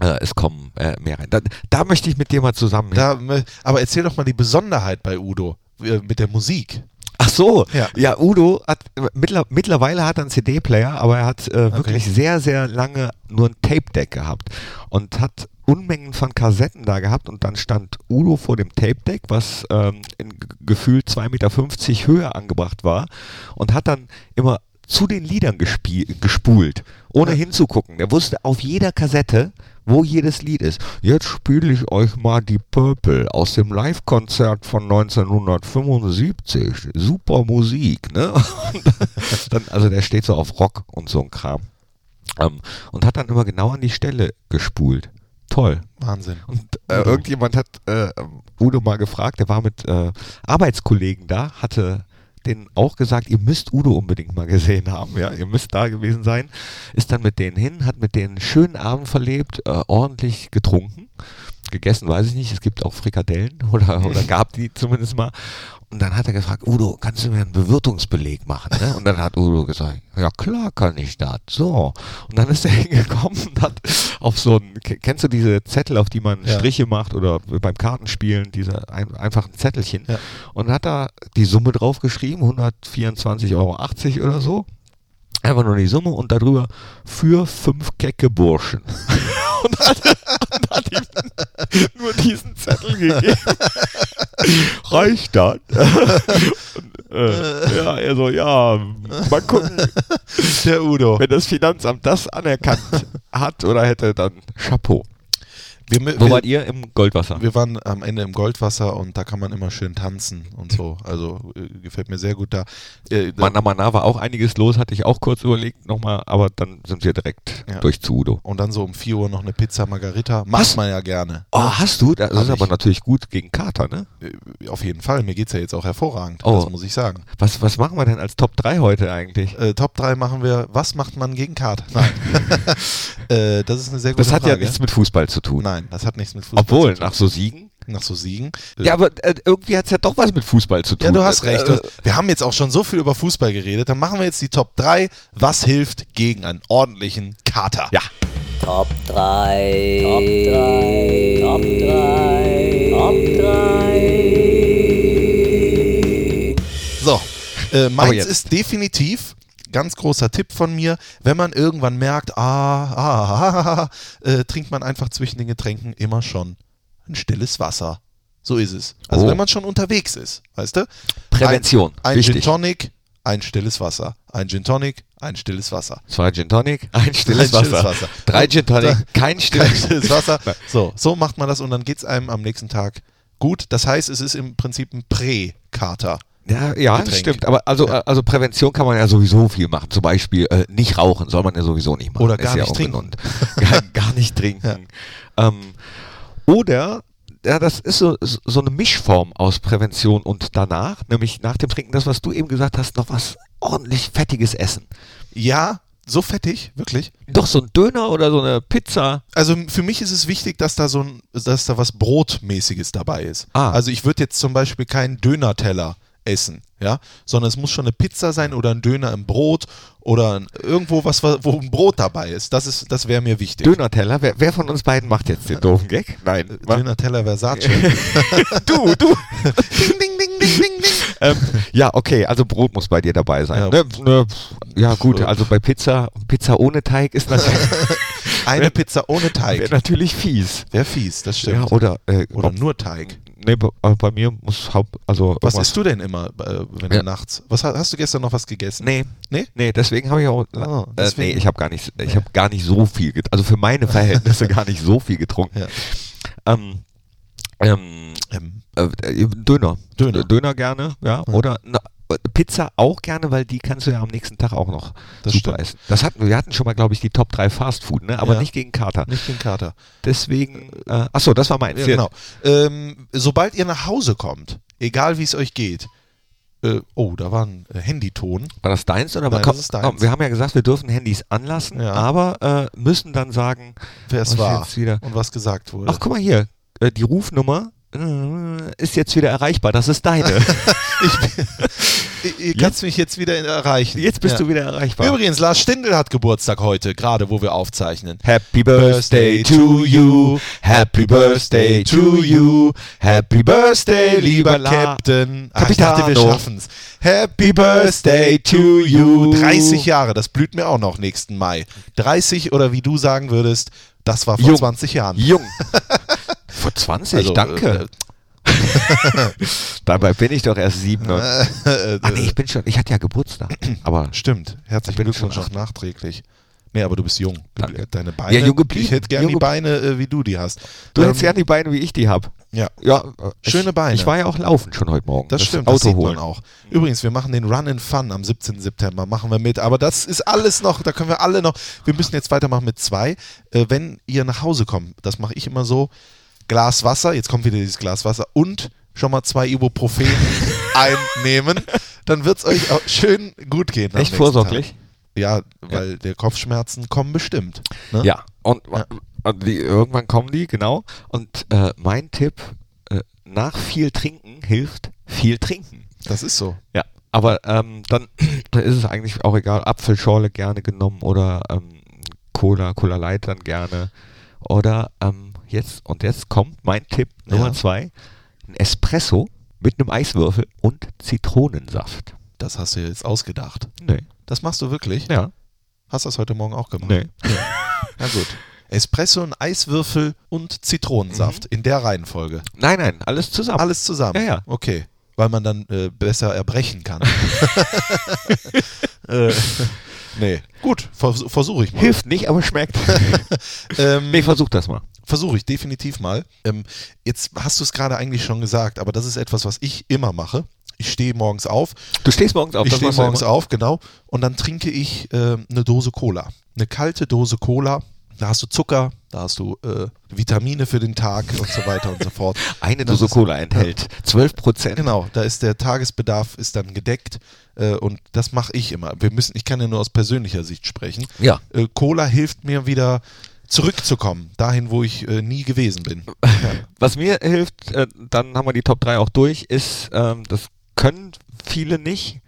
äh, es kommen äh, mehr rein. Da, da möchte ich mit dir mal zusammen. Da, aber erzähl doch mal die Besonderheit bei Udo äh, mit der Musik. Ach so, Ja. ja, Udo hat mittler, mittlerweile hat er einen CD-Player, aber er hat äh, wirklich sehr, sehr lange nur ein Tape-Deck gehabt und hat Unmengen von Kassetten da gehabt und dann stand Udo vor dem Tape-Deck, was ähm, in gefühlt 2,50 Meter Höhe angebracht war und hat dann immer zu den Liedern gespult, ohne hinzugucken. Er wusste auf jeder Kassette, wo jedes Lied ist. Jetzt spiele ich euch mal die Purple aus dem Live-Konzert von 1975. Super Musik, ne? Dann, also der steht so auf Rock und so ein Kram. Ähm, und hat dann immer genau an die Stelle gespult. Toll. Wahnsinn. Und äh, irgendjemand hat äh, Udo mal gefragt, der war mit äh, Arbeitskollegen da, hatte denen auch gesagt, ihr müsst Udo unbedingt mal gesehen haben, ja, ihr müsst da gewesen sein, ist dann mit denen hin, hat mit denen einen schönen Abend verlebt, äh, ordentlich getrunken, gegessen weiß ich nicht, es gibt auch Frikadellen oder, oder gab die zumindest mal und dann hat er gefragt, Udo, kannst du mir einen Bewirtungsbeleg machen? Ne? Und dann hat Udo gesagt, ja klar kann ich das. So. Und dann ist er hingekommen und hat auf so ein, ke- kennst du diese Zettel, auf die man Ja. Striche macht oder beim Kartenspielen, diese ein, einfachen Zettelchen. Ja. Und hat da die Summe drauf geschrieben, 124,80 Euro oder so. Einfach nur die Summe und darüber für fünf kecke Burschen. und hat, und hat ihm nur diesen Zettel gegeben. Reicht das? äh, ja, er so, ja, mal gucken. Der Udo. Wenn das Finanzamt das anerkannt hat oder hätte, dann Chapeau. Wir, mü- Wo wir, wart ihr? Im Goldwasser. wir waren am Ende im Goldwasser und da kann man immer schön tanzen und so. Also äh, gefällt mir sehr gut da. Äh, da Mana Mana war auch einiges los, hatte ich auch kurz überlegt nochmal, aber dann sind wir direkt Ja. durch zu Udo. und dann so um 4 Uhr noch eine Pizza Margarita. Macht man ja gerne. Oh, hast du? Das Hab ist aber ich. natürlich gut gegen Kater, ne? Äh, Auf jeden Fall. Mir geht's ja jetzt auch hervorragend. Oh. Das muss ich sagen. Was, was machen wir denn als Top 3 heute eigentlich? Äh, Top 3 machen wir, was macht man gegen Kater? Nein. äh, das ist eine sehr gute Das hat Frage. ja nichts mit Fußball zu tun. Nein, das hat nichts mit Fußball Obwohl, zu tun. nach so Siegen. nach so Siegen. Ja, aber äh, irgendwie hat es ja doch was mit Fußball zu tun. Ja, du hast Äh, recht. Äh, Wir haben jetzt auch schon so viel über Fußball geredet. Dann machen wir jetzt die Top 3. Was hilft gegen einen ordentlichen Kater? Ja. Top 3. Top 3. Top 3. Top 3. So, äh, meins ist definitiv, ganz großer Tipp von mir, wenn man irgendwann merkt, ah, ah, ah, ah, ah, äh, trinkt man einfach zwischen den Getränken immer schon ein stilles Wasser. So ist es. Also Oh. wenn man schon unterwegs ist, weißt du? Prävention, Ein, ein wichtig. Gin Tonic, ein stilles Wasser. Ein Gin Tonic, ein stilles Wasser. Zwei Gin Tonic, ein stilles, Ein stilles Wasser. Wasser. Drei Gin Tonic, kein stilles, Kein stilles Wasser. So, so macht man das und dann geht es einem am nächsten Tag gut. Das heißt, es ist im Prinzip ein Prä-Kater. Ja, ja Getränk. stimmt. Aber also, Ja. also Prävention kann man ja sowieso viel machen. Zum Beispiel äh, nicht rauchen soll man ja sowieso nicht machen. Oder gar ja nicht ungesund. gar, gar nicht trinken. Ähm, oder ja, das ist so, so eine Mischform aus Prävention und danach, nämlich nach dem Trinken, das, was du eben gesagt hast, noch was ordentlich Fettiges essen. Ja, so fettig, wirklich. Doch so ein Döner oder so eine Pizza. Also für mich ist es wichtig, dass da so ein, dass da was Brotmäßiges dabei ist. Ah. Also ich würde jetzt zum Beispiel keinen Dönerteller essen, ja, sondern es muss schon eine Pizza sein oder ein Döner im Brot oder ein- irgendwo was, wo ein Brot dabei ist. Das ist, das wäre mir wichtig. Döner-Teller. Wer, wer von uns beiden macht jetzt den doofen Gag? Nein. Döner-Teller Versace. du, du. ding, ding, ding, ding, ding, ding. ähm, ja, okay, also Brot muss bei dir dabei sein. Ja. Ne, ne, ja gut, also bei Pizza, Pizza ohne Teig ist natürlich, Eine Pizza ohne wäre Teig. natürlich fies. Wäre fies, das Ja, stimmt. oder, äh, Oder nur Teig. Nee, bei, mir muss Haupt, also Was isst du denn immer, äh, wenn Ja. du nachts? Was hast, du gestern noch was gegessen? Nee, Nee? nee, deswegen habe ich auch, Ah, äh, nee, ich habe gar nicht, ich habe gar nicht so viel, get also für meine Verhältnisse gar nicht so viel getrunken. Ja. Ähm, ähm, Ähm, äh, äh, Döner. Döner. Döner gerne, ja. Oder na, Pizza auch gerne, weil die kannst du ja am nächsten Tag auch noch Das super stimmt. essen. Das hatten, wir hatten schon mal, glaube ich, die Top 3 Fast Food, ne? aber Ja. nicht gegen Kater. nicht den Kater. Deswegen, äh, achso, das war meins. Ja, genau. Ähm, sobald ihr nach Hause kommt, egal wie es euch geht, äh, oh, da war ein äh, Handyton. War das deins oder Nein, komm, das ist deins. Komm, wir haben ja gesagt, wir dürfen Handys anlassen, Ja. aber äh, müssen dann sagen, Wer es war jetzt wieder. und was gesagt wurde. Ach, guck mal hier, äh, die Rufnummer äh, ist jetzt wieder erreichbar. Das ist deine. ihr, ihr kannst mich jetzt wieder erreichen. jetzt bist Ja. du wieder erreichbar. Übrigens, Lars Stindl hat Geburtstag heute, gerade wo wir aufzeichnen. Happy Birthday to you, Happy Birthday to you, Happy Birthday, lieber La Captain. Ach, ich dachte, wir schaffen's. Happy Birthday to you. 30 Jahre, das blüht mir auch noch nächsten Mai. 30 oder wie du sagen würdest, das war vor Jung. 20 Jahren. Jung. Vor 20, Also, danke. Dabei bin ich doch erst sieben. Ach nee, ich bin schon, ich hatte ja Geburtstag. Aber Stimmt. Herzlichen Ich bin Glückwunsch schon auch nachträglich. Nee, aber du bist jung. Danke. Deine Beine. Ja, jung geblieben. Ich hätte gerne Jung die Beine, äh, wie du die hast. du Ähm, hättest ja die Beine, wie ich die habe. Ja. Ja, äh, Schöne Beine. Ich war ja auch laufen schon heute Morgen. Das, stimmt, Auto das sieht holen. man auch. Übrigens, wir machen den Run in Fun am 17. September, machen wir mit. Aber das ist alles noch, da können wir alle noch, wir müssen jetzt weitermachen mit zwei. Äh, wenn ihr nach Hause kommt, das mache ich immer so, Glas Wasser, jetzt kommt wieder dieses Glas Wasser und schon mal zwei Ibuprofen einnehmen, dann wird es euch auch schön gut gehen. Echt vorsorglich? Tag. Ja, weil der Kopfschmerzen kommen bestimmt. Ne? Ja, und, Ja. und die, irgendwann kommen die, genau. Und äh, mein Tipp, äh, nach viel trinken hilft viel trinken. Das ist so. Ja, aber ähm, dann, dann ist es eigentlich auch egal, Apfelschorle gerne genommen oder ähm, Cola, Cola Light dann gerne. Oder ähm, jetzt, und jetzt kommt mein Tipp Nummer Ja. zwei, ein Espresso mit einem Eiswürfel und Zitronensaft. Das hast du jetzt ausgedacht. Nee. Das machst du wirklich? Ja. Hast du das heute Morgen auch gemacht? Nee. Na gut. Espresso, ein Eiswürfel und Zitronensaft Mhm. in der Reihenfolge. Nein, nein, alles zusammen. Alles zusammen. Ja, ja. Okay. Weil man dann äh, besser erbrechen kann. äh, Nee. Gut, vers versuche ich mal. Hilft nicht, aber schmeckt. ähm, nee, versuch das mal. Versuche ich definitiv mal. Ähm, jetzt hast du es gerade eigentlich schon gesagt, aber das ist etwas, was ich immer mache. Ich stehe morgens auf. Du stehst morgens auf. Ich stehe morgens auf, genau. Und dann trinke ich äh, eine Dose Cola. Eine kalte Dose Cola. Da hast du Zucker, da hast du äh, Vitamine für den Tag und so weiter und so fort. Eine Dose Cola enthält 12 Prozent. Genau, da ist der Tagesbedarf ist dann gedeckt äh, und das mache ich immer. Wir müssen, ich kann ja nur aus persönlicher Sicht sprechen. Ja. Äh, Cola hilft mir wieder zurückzukommen, dahin, wo ich äh, nie gewesen bin. Was mir hilft, äh, dann haben wir die Top 3 auch durch, ist, ähm, das können viele nicht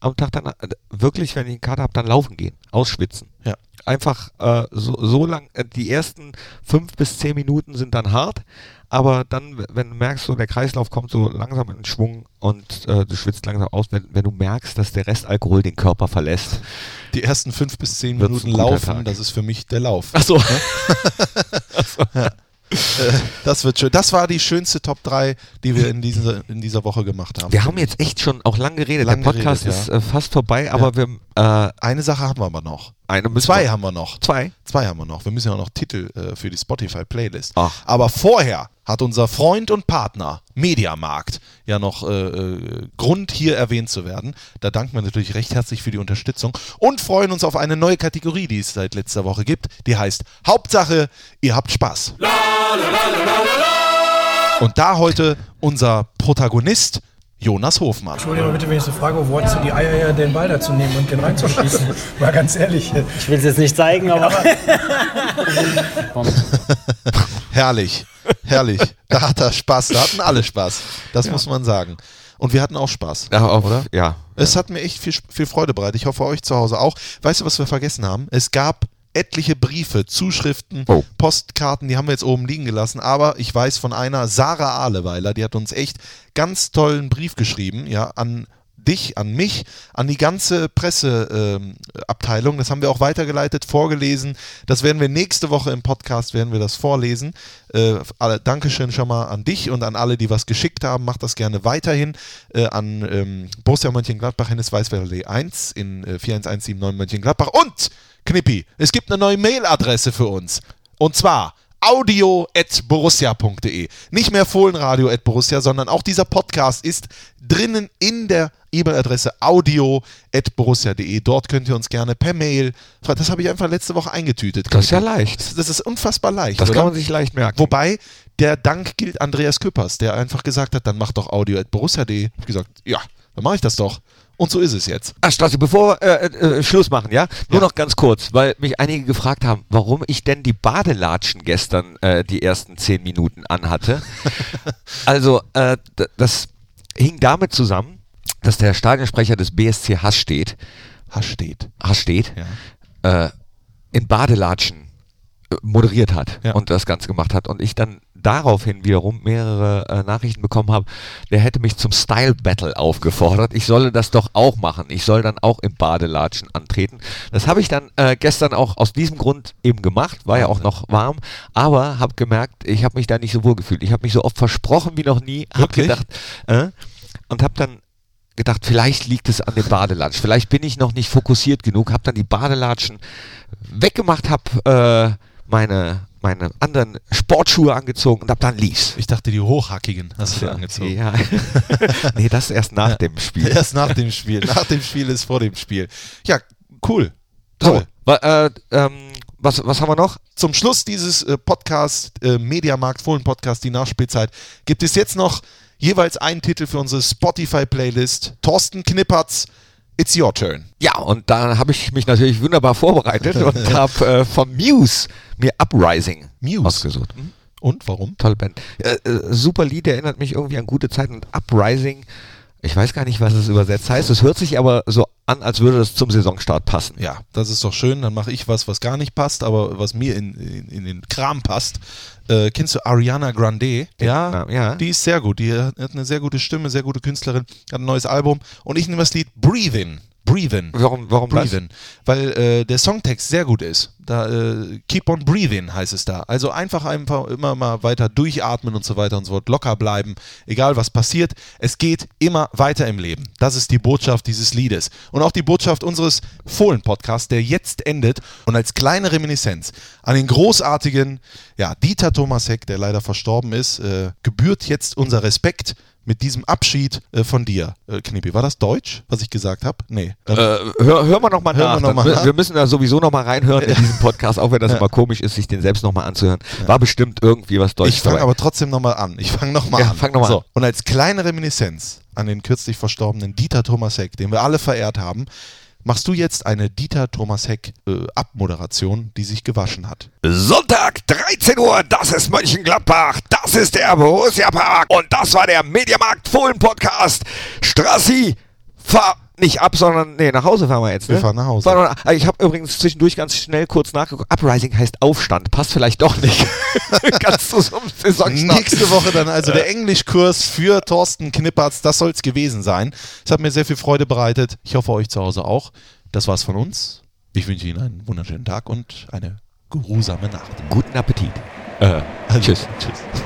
am Tag dann äh, wirklich, wenn ich eine Karte habe, dann laufen gehen, ausschwitzen. Ja. Einfach äh, so, so lang, äh, die ersten fünf bis zehn Minuten sind dann hart, aber dann, wenn du merkst, so der Kreislauf kommt so langsam in Schwung und äh, du schwitzt langsam aus, wenn, wenn du merkst, dass der Restalkohol den Körper verlässt. Die ersten fünf bis zehn Minuten laufen, Tag. das ist für mich der Lauf. Ach so. Ja. Äh, Das wird schön. Das war die schönste Top 3, die wir in dieser, in dieser Woche gemacht haben. Wir haben jetzt echt schon auch lang geredet. Lang der Podcast geredet, ist ja. äh, fast vorbei, aber wir äh, Eine Sache haben wir aber noch. eine müssen Zwei haben wir noch. Zwei? Zwei haben wir noch. Wir müssen ja auch noch Titel äh, für die Spotify-Playlist. Aber vorher hat unser Freund und Partner Mediamarkt ja noch äh, äh, Grund, hier erwähnt zu werden. Da danken wir natürlich recht herzlich für die Unterstützung und freuen uns auf eine neue Kategorie, die es seit letzter Woche gibt. Die heißt Hauptsache, ihr habt Spaß. Und da heute unser Protagonist Jonas Hofmann. Entschuldigung bitte, wenn ich so frage, wo hattest du die Eier her, den Ball da zu nehmen und den reinzuschießen? Mal ganz ehrlich. Ich will es jetzt nicht zeigen, aber. Herrlich, herrlich. Da hat er Spaß, da hatten alle Spaß. Das muss man sagen. Und wir hatten auch Spaß. Ja, auf, oder? Ja. Es hat mir echt viel, viel Freude bereitet. Ich hoffe, euch zu Hause auch. Weißt du, was wir vergessen haben? Es gab etliche Briefe, Zuschriften, Oh. Postkarten, die haben wir jetzt oben liegen gelassen. Aber ich weiß von einer, Sarah Ahleweiler, die hat uns echt ganz tollen Brief geschrieben, ja, an dich, an mich, an die ganze Presseabteilung. Ähm, das haben wir auch weitergeleitet, vorgelesen. Das werden wir nächste Woche im Podcast, werden wir das vorlesen. Äh, alle, Dankeschön schon mal an dich und an alle, die was geschickt haben. Macht das gerne weiterhin äh, an ähm, Borussia Mönchengladbach, Hennes Weißweiler 1 in äh, 41179 Mönchengladbach. Und, Knippi, es gibt eine neue Mailadresse für uns. Und zwar audio.borussia.de. Nicht mehr Fohlenradio.borussia, sondern auch dieser Podcast ist drinnen in der E-Mail-Adresse audio.borussia.de. Dort könnt ihr uns gerne per Mail, das habe ich einfach letzte Woche eingetütet. Das ist ja leicht. Das, das ist unfassbar leicht. Das oder? kann man sich leicht merken. Wobei, der Dank gilt Andreas Küppers, der einfach gesagt hat, dann mach doch audio.borussia.de. Ich hab gesagt, ja, dann mache ich das doch. Und so ist es jetzt. Ah, Strassi, bevor wir äh, äh, Schluss machen, ja? Nur noch ganz kurz, weil mich einige gefragt haben, warum ich denn die Badelatschen gestern äh, die ersten zehn Minuten anhatte. also, äh, das hing damit zusammen, dass der Stadionsprecher des BSC Hasstedt, Hasstedt, Hasstedt Ja. äh, in Badelatschen äh, moderiert hat Ja. und das Ganze gemacht hat. Und ich dann daraufhin wiederum mehrere äh, Nachrichten bekommen habe, der hätte mich zum Style Battle aufgefordert. Ich solle das doch auch machen. Ich soll dann auch im Badelatschen antreten. Das habe ich dann äh, gestern auch aus diesem Grund eben gemacht. War ja auch noch warm, aber habe gemerkt, ich habe mich da nicht so wohl gefühlt. Ich habe mich so oft versprochen wie noch nie. Wirklich? gedacht äh, und habe dann gedacht, vielleicht liegt es an den Badelatschen. Vielleicht bin ich noch nicht fokussiert genug. Habe dann die Badelatschen weggemacht, habe äh, meine meine anderen Sportschuhe angezogen und ab dann lief's. Ich dachte, die hochhackigen hast du dir angezogen. Ja. nee, das erst nach dem Spiel. Erst nach dem Spiel. Nach dem Spiel ist vor dem Spiel. Ja, cool. So, Toll. wa- äh, ähm, was, was haben wir noch? Zum Schluss dieses äh, Podcast, äh, Mediamarkt Fohlen Podcast, die Nachspielzeit, gibt es jetzt noch jeweils einen Titel für unsere Spotify-Playlist. Thorsten Knippertz, It's Your Turn. Ja, und da habe ich mich natürlich wunderbar vorbereitet und habe äh, von Muse mir Uprising Muse. ausgesucht. Und warum? Tolle Band. Äh, äh, super Lied, erinnert mich irgendwie an gute Zeiten und Uprising. Ich weiß gar nicht, was es übersetzt heißt. Es hört sich aber so an, als würde es zum Saisonstart passen. Ja, das ist doch schön. Dann mache ich was, was gar nicht passt, aber was mir in, in, in den Kram passt. Äh, kennst du Ariana Grande? Ja, ja. Die ist sehr gut. Die hat eine sehr gute Stimme, sehr gute Künstlerin, hat ein neues Album. Und ich nehme das Lied Breathe In Breathin. Warum, warum? Breathin. Weil äh, der Songtext sehr gut ist. Da, äh, keep on breathing heißt es da. Also einfach einfach immer mal weiter durchatmen und so weiter und so fort. Locker bleiben. Egal was passiert. Es geht immer weiter im Leben. Das ist die Botschaft dieses Liedes. Und auch die Botschaft unseres Fohlen-Podcasts, der jetzt endet. Und als kleine Reminiszenz an den großartigen ja, Dieter Thomasek, der leider verstorben ist, äh, gebührt jetzt unser Respekt mit diesem Abschied äh, von dir. Äh, Knippi, war das Deutsch, was ich gesagt habe? Nee. Äh, hör, hör mal nochmal nach. Hören wir noch mal wir, nach. wir müssen da sowieso nochmal reinhören in diesen Podcast, auch wenn das immer komisch ist, sich den selbst nochmal anzuhören. War bestimmt irgendwie was Deutsches Ich fange aber trotzdem nochmal an. Ich fange nochmal Ja, an. fang noch mal so. an. Und als kleine Reminiszenz an den kürzlich verstorbenen Dieter Thomas Heck, den wir alle verehrt haben, machst du jetzt eine Dieter Thomas Heck äh, Abmoderation, die sich gewaschen hat. Sonntag, 13 Uhr, das ist Mönchengladbach, das ist der Borussia Park und das war der Mediamarkt Fohlen Podcast. Strassi, fahr nicht ab, sondern nee, nach Hause fahren wir jetzt. Ne? Wir fahren nach Hause. Fahren wir- Ich habe übrigens zwischendurch ganz schnell kurz nachgeguckt. Uprising heißt Aufstand, passt vielleicht doch nicht. ganz so einem Saisonstart. Nächste Woche dann also der Englischkurs für Thorsten Knippertz. Das soll es gewesen sein. Es hat mir sehr viel Freude bereitet. Ich hoffe, euch zu Hause auch. Das war's von uns. Ich wünsche Ihnen einen wunderschönen Tag und eine geruhsame Nacht. Guten Appetit. Äh, tschüss. Tschüss.